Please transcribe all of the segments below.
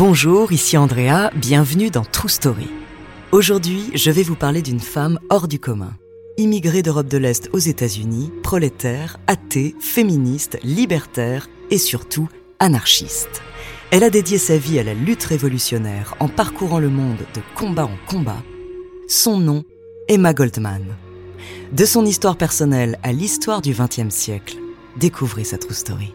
Bonjour, ici Andrea, bienvenue dans True Story. Aujourd'hui, je vais vous parler d'une femme hors du commun. Immigrée d'Europe de l'Est aux États-Unis, prolétaire, athée, féministe, libertaire et surtout anarchiste. Elle a dédié sa vie à la lutte révolutionnaire en parcourant le monde de combat en combat. Son nom, Emma Goldman. De son histoire personnelle à l'histoire du XXe siècle, découvrez sa true story.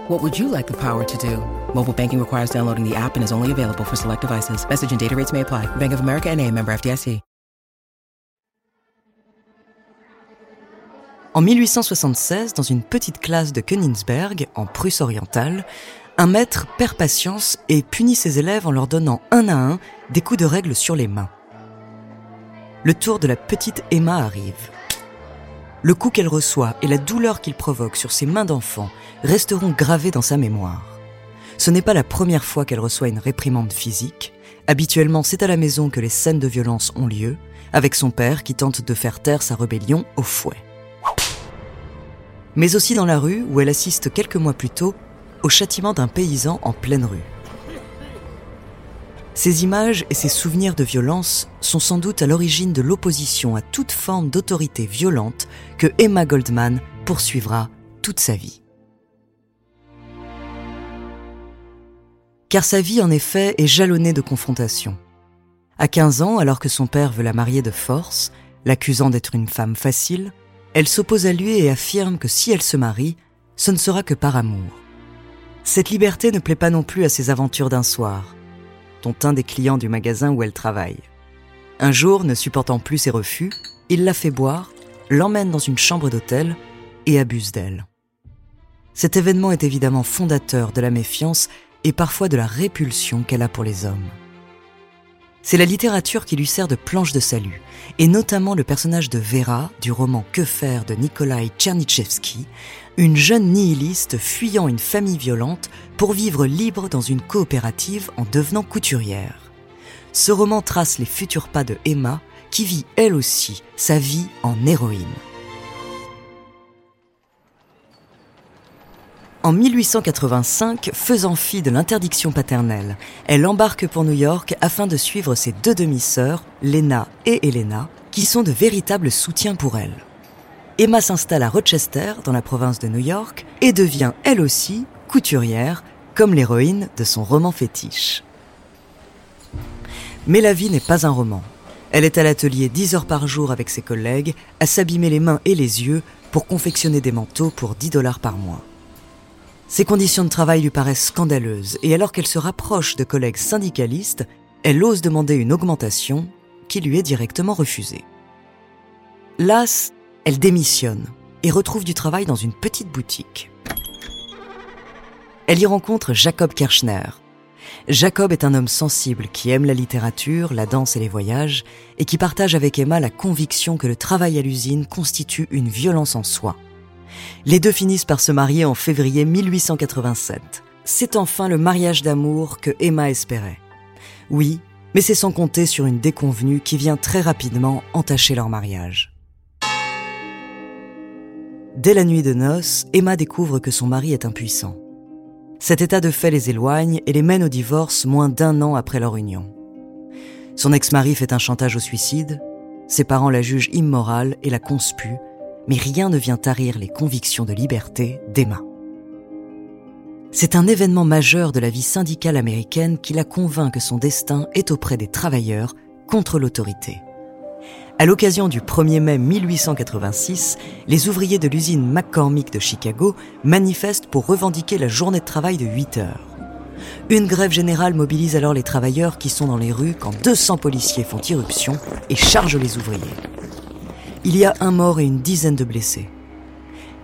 What would you like the power to do? Mobile banking requires downloading the app and is only available for select devices. Message and data rates may apply. Bank of America and a member FDIC. En 1876, dans une petite classe de Königsberg, en Prusse orientale, un maître perd patience et punit ses élèves en leur donnant un à un des coups de règle sur les mains. Le tour de la petite Emma arrive. Le coup qu'elle reçoit et la douleur qu'il provoque sur ses mains d'enfant resteront gravés dans sa mémoire. Ce n'est pas la première fois qu'elle reçoit une réprimande physique. Habituellement, c'est à la maison que les scènes de violence ont lieu, avec son père qui tente de faire taire sa rébellion au fouet. Mais aussi dans la rue où elle assiste quelques mois plus tôt au châtiment d'un paysan en pleine rue. Ces images et ces souvenirs de violence sont sans doute à l'origine de l'opposition à toute forme d'autorité violente que Emma Goldman poursuivra toute sa vie. Car sa vie, en effet, est jalonnée de confrontations. À 15 ans, alors que son père veut la marier de force, l'accusant d'être une femme facile, elle s'oppose à lui et affirme que si elle se marie, ce ne sera que par amour. Cette liberté ne plaît pas non plus à ses aventures d'un soir, dont un des clients du magasin où elle travaille. Un jour, ne supportant plus ses refus, il la fait boire, l'emmène dans une chambre d'hôtel et abuse d'elle. Cet événement est évidemment fondateur de la méfiance et parfois de la répulsion qu'elle a pour les hommes. C'est la littérature qui lui sert de planche de salut, et notamment le personnage de Vera du roman Que faire de Nikolai Tchernychevsky, une jeune nihiliste fuyant une famille violente pour vivre libre dans une coopérative en devenant couturière. Ce roman trace les futurs pas de Emma, qui vit elle aussi sa vie en héroïne. En 1885, faisant fi de l'interdiction paternelle, elle embarque pour New York afin de suivre ses deux demi-sœurs, Lena et Elena, qui sont de véritables soutiens pour elle. Emma s'installe à Rochester, dans la province de New York, et devient elle aussi couturière, comme l'héroïne de son roman fétiche. Mais la vie n'est pas un roman. Elle est à l'atelier 10 heures par jour avec ses collègues, à s'abîmer les mains et les yeux pour confectionner des manteaux pour 10 dollars par mois. Ses conditions de travail lui paraissent scandaleuses et alors qu'elle se rapproche de collègues syndicalistes, elle ose demander une augmentation qui lui est directement refusée. Las, elle démissionne et retrouve du travail dans une petite boutique. Elle y rencontre Jacob Kirchner. Jacob est un homme sensible qui aime la littérature, la danse et les voyages et qui partage avec Emma la conviction que le travail à l'usine constitue une violence en soi. Les deux finissent par se marier en février 1887. C'est enfin le mariage d'amour que Emma espérait. Oui, mais c'est sans compter sur une déconvenue qui vient très rapidement entacher leur mariage. Dès la nuit de noces, Emma découvre que son mari est impuissant. Cet état de fait les éloigne et les mène au divorce moins d'un an après leur union. Son ex-mari fait un chantage au suicide, ses parents la jugent immorale et la conspuent, mais rien ne vient tarir les convictions de liberté d'Emma. C'est un événement majeur de la vie syndicale américaine qui la convainc que son destin est auprès des travailleurs contre l'autorité. À l'occasion du 1er mai 1886, les ouvriers de l'usine McCormick de Chicago manifestent pour revendiquer la journée de travail de 8 heures. Une grève générale mobilise alors les travailleurs qui sont dans les rues quand 200 policiers font irruption et chargent les ouvriers. Il y a un mort et une dizaine de blessés.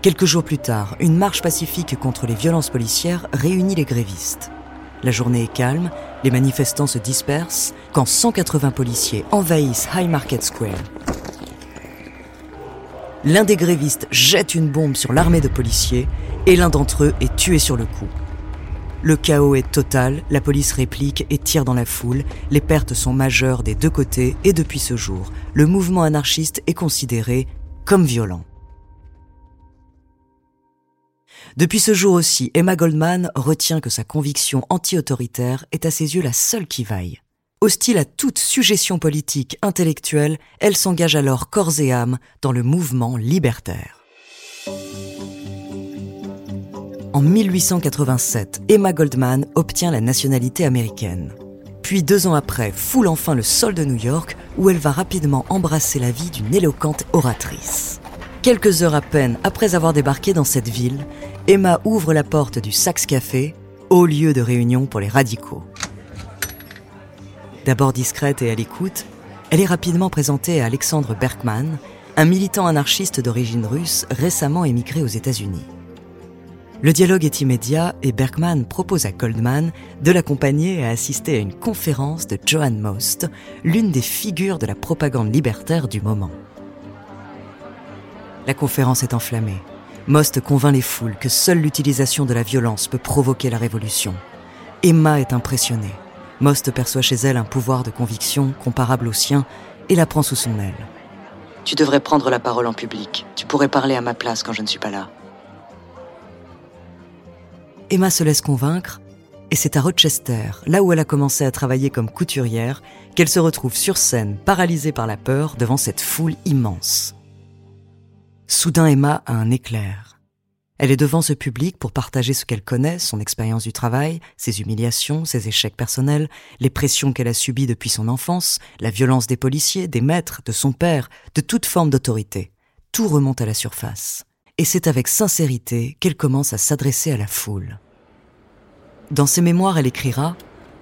Quelques jours plus tard, une marche pacifique contre les violences policières réunit les grévistes. La journée est calme, les manifestants se dispersent quand 180 policiers envahissent High Market Square. L'un des grévistes jette une bombe sur l'armée de policiers et l'un d'entre eux est tué sur le coup. Le chaos est total, la police réplique et tire dans la foule, les pertes sont majeures des deux côtés et depuis ce jour, le mouvement anarchiste est considéré comme violent. Depuis ce jour aussi, Emma Goldman retient que sa conviction anti-autoritaire est à ses yeux la seule qui vaille. Hostile à toute suggestion politique, intellectuelle, elle s'engage alors corps et âme dans le mouvement libertaire. En 1887, Emma Goldman obtient la nationalité américaine. Puis deux ans après, foule enfin le sol de New York où elle va rapidement embrasser la vie d'une éloquente oratrice. Quelques heures à peine après avoir débarqué dans cette ville, Emma ouvre la porte du Saxe Café, haut lieu de réunion pour les radicaux. D'abord discrète et à l'écoute, elle est rapidement présentée à Alexandre Berkman, un militant anarchiste d'origine russe récemment émigré aux États-Unis. Le dialogue est immédiat et Berkman propose à Goldman de l'accompagner à assister à une conférence de Joan Most, l'une des figures de la propagande libertaire du moment. La conférence est enflammée. Most convainc les foules que seule l'utilisation de la violence peut provoquer la révolution. Emma est impressionnée. Most perçoit chez elle un pouvoir de conviction comparable au sien et la prend sous son aile. Tu devrais prendre la parole en public. Tu pourrais parler à ma place quand je ne suis pas là. Emma se laisse convaincre et c'est à Rochester, là où elle a commencé à travailler comme couturière, qu'elle se retrouve sur scène, paralysée par la peur devant cette foule immense. Soudain, Emma a un éclair. Elle est devant ce public pour partager ce qu'elle connaît, son expérience du travail, ses humiliations, ses échecs personnels, les pressions qu'elle a subies depuis son enfance, la violence des policiers, des maîtres, de son père, de toute forme d'autorité. Tout remonte à la surface. Et c'est avec sincérité qu'elle commence à s'adresser à la foule. Dans ses mémoires, elle écrira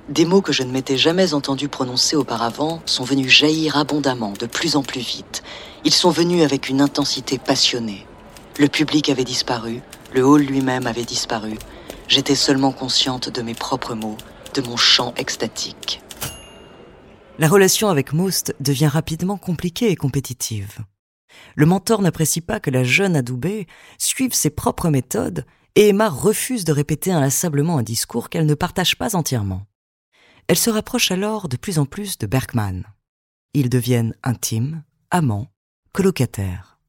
des mots que je ne m'étais jamais entendu prononcer auparavant sont venus jaillir abondamment, de plus en plus vite. Ils sont venus avec une intensité passionnée. Le public avait disparu, le hall lui-même avait disparu. J'étais seulement consciente de mes propres mots, de mon chant extatique. La relation avec Most devient rapidement compliquée et compétitive. Le mentor n'apprécie pas que la jeune Adoubé suive ses propres méthodes et Emma refuse de répéter inlassablement un discours qu'elle ne partage pas entièrement. Elle se rapproche alors de plus en plus de Berkman. Ils deviennent intimes, amants, colocataires.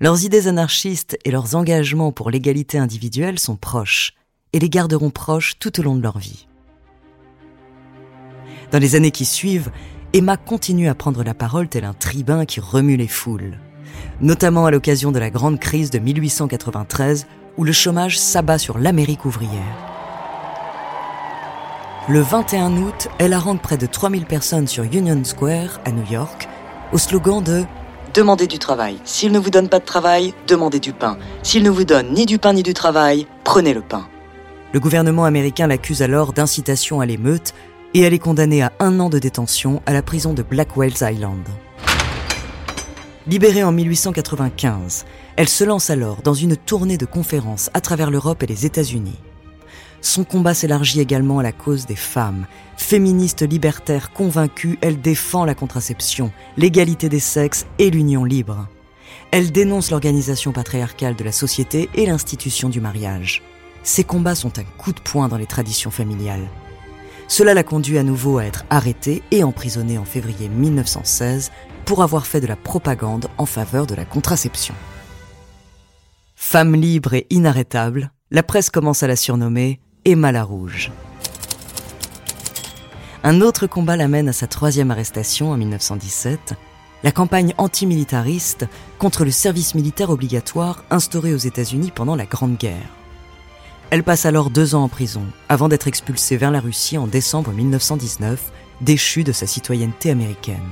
Leurs idées anarchistes et leurs engagements pour l'égalité individuelle sont proches et les garderont proches tout au long de leur vie. Dans les années qui suivent, Emma continue à prendre la parole tel un tribun qui remue les foules, notamment à l'occasion de la grande crise de 1893 où le chômage s'abat sur l'Amérique ouvrière. Le 21 août, elle arrange près de 3000 personnes sur Union Square, à New York, au slogan de Demandez du travail. S'il ne vous donne pas de travail, demandez du pain. S'il ne vous donne ni du pain ni du travail, prenez le pain. Le gouvernement américain l'accuse alors d'incitation à l'émeute et elle est condamnée à un an de détention à la prison de Blackwell's Island. Libérée en 1895, elle se lance alors dans une tournée de conférences à travers l'Europe et les États-Unis. Son combat s'élargit également à la cause des femmes. Féministe libertaire convaincue, elle défend la contraception, l'égalité des sexes et l'union libre. Elle dénonce l'organisation patriarcale de la société et l'institution du mariage. Ses combats sont un coup de poing dans les traditions familiales. Cela l'a conduit à nouveau à être arrêtée et emprisonnée en février 1916 pour avoir fait de la propagande en faveur de la contraception. Femme libre et inarrêtable, la presse commence à la surnommer Emma la Rouge. Un autre combat l'amène à sa troisième arrestation en 1917, la campagne antimilitariste contre le service militaire obligatoire instauré aux États-Unis pendant la Grande Guerre. Elle passe alors deux ans en prison, avant d'être expulsée vers la Russie en décembre 1919, déchue de sa citoyenneté américaine.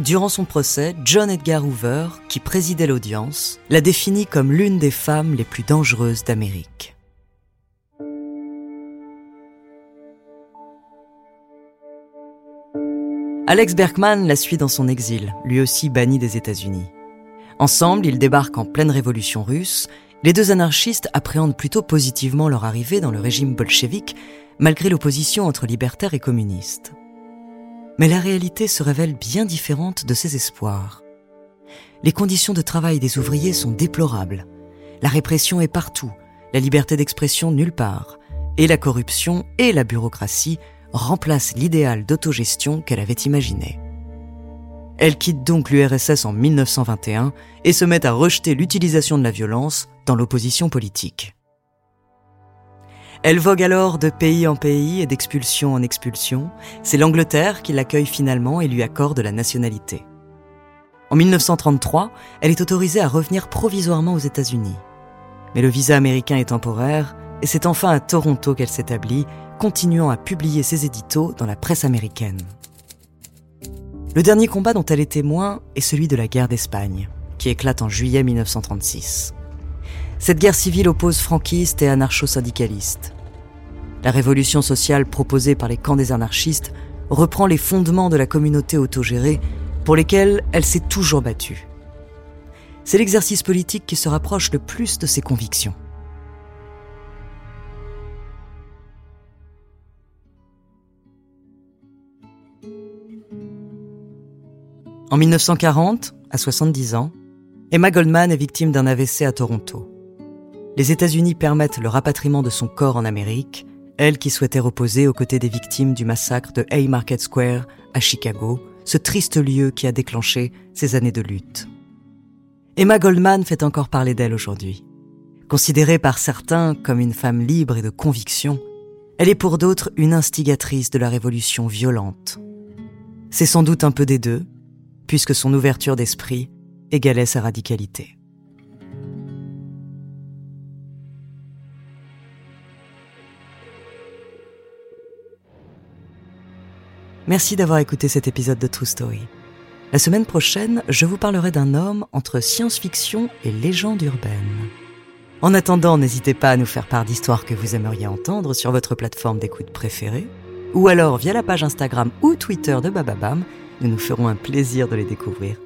Durant son procès, John Edgar Hoover, qui présidait l'audience, la définit comme l'une des femmes les plus dangereuses d'Amérique. Alex Berkman la suit dans son exil, lui aussi banni des États-Unis. Ensemble, ils débarquent en pleine révolution russe. Les deux anarchistes appréhendent plutôt positivement leur arrivée dans le régime bolchevique, malgré l'opposition entre libertaires et communistes. Mais la réalité se révèle bien différente de ces espoirs. Les conditions de travail des ouvriers sont déplorables. La répression est partout, la liberté d'expression nulle part, et la corruption et la bureaucratie remplacent l'idéal d'autogestion qu'elle avait imaginé. Elle quitte donc l'URSS en 1921 et se met à rejeter l'utilisation de la violence dans l'opposition politique. Elle vogue alors de pays en pays et d'expulsion en expulsion. C'est l'Angleterre qui l'accueille finalement et lui accorde la nationalité. En 1933, elle est autorisée à revenir provisoirement aux États-Unis. Mais le visa américain est temporaire et c'est enfin à Toronto qu'elle s'établit, continuant à publier ses éditos dans la presse américaine. Le dernier combat dont elle est témoin est celui de la guerre d'Espagne, qui éclate en juillet 1936. Cette guerre civile oppose franquistes et anarcho-syndicalistes. La révolution sociale proposée par les camps des anarchistes reprend les fondements de la communauté autogérée pour lesquels elle s'est toujours battue. C'est l'exercice politique qui se rapproche le plus de ses convictions. En 1940, à 70 ans, Emma Goldman est victime d'un AVC à Toronto. Les États-Unis permettent le rapatriement de son corps en Amérique, elle qui souhaitait reposer aux côtés des victimes du massacre de Haymarket Square à Chicago, ce triste lieu qui a déclenché ces années de lutte. Emma Goldman fait encore parler d'elle aujourd'hui. Considérée par certains comme une femme libre et de conviction, elle est pour d'autres une instigatrice de la révolution violente. C'est sans doute un peu des deux, puisque son ouverture d'esprit égalait sa radicalité. Merci d'avoir écouté cet épisode de True Story. La semaine prochaine, je vous parlerai d'un homme entre science-fiction et légende urbaine. En attendant, n'hésitez pas à nous faire part d'histoires que vous aimeriez entendre sur votre plateforme d'écoute préférée, ou alors via la page Instagram ou Twitter de Bababam, nous nous ferons un plaisir de les découvrir.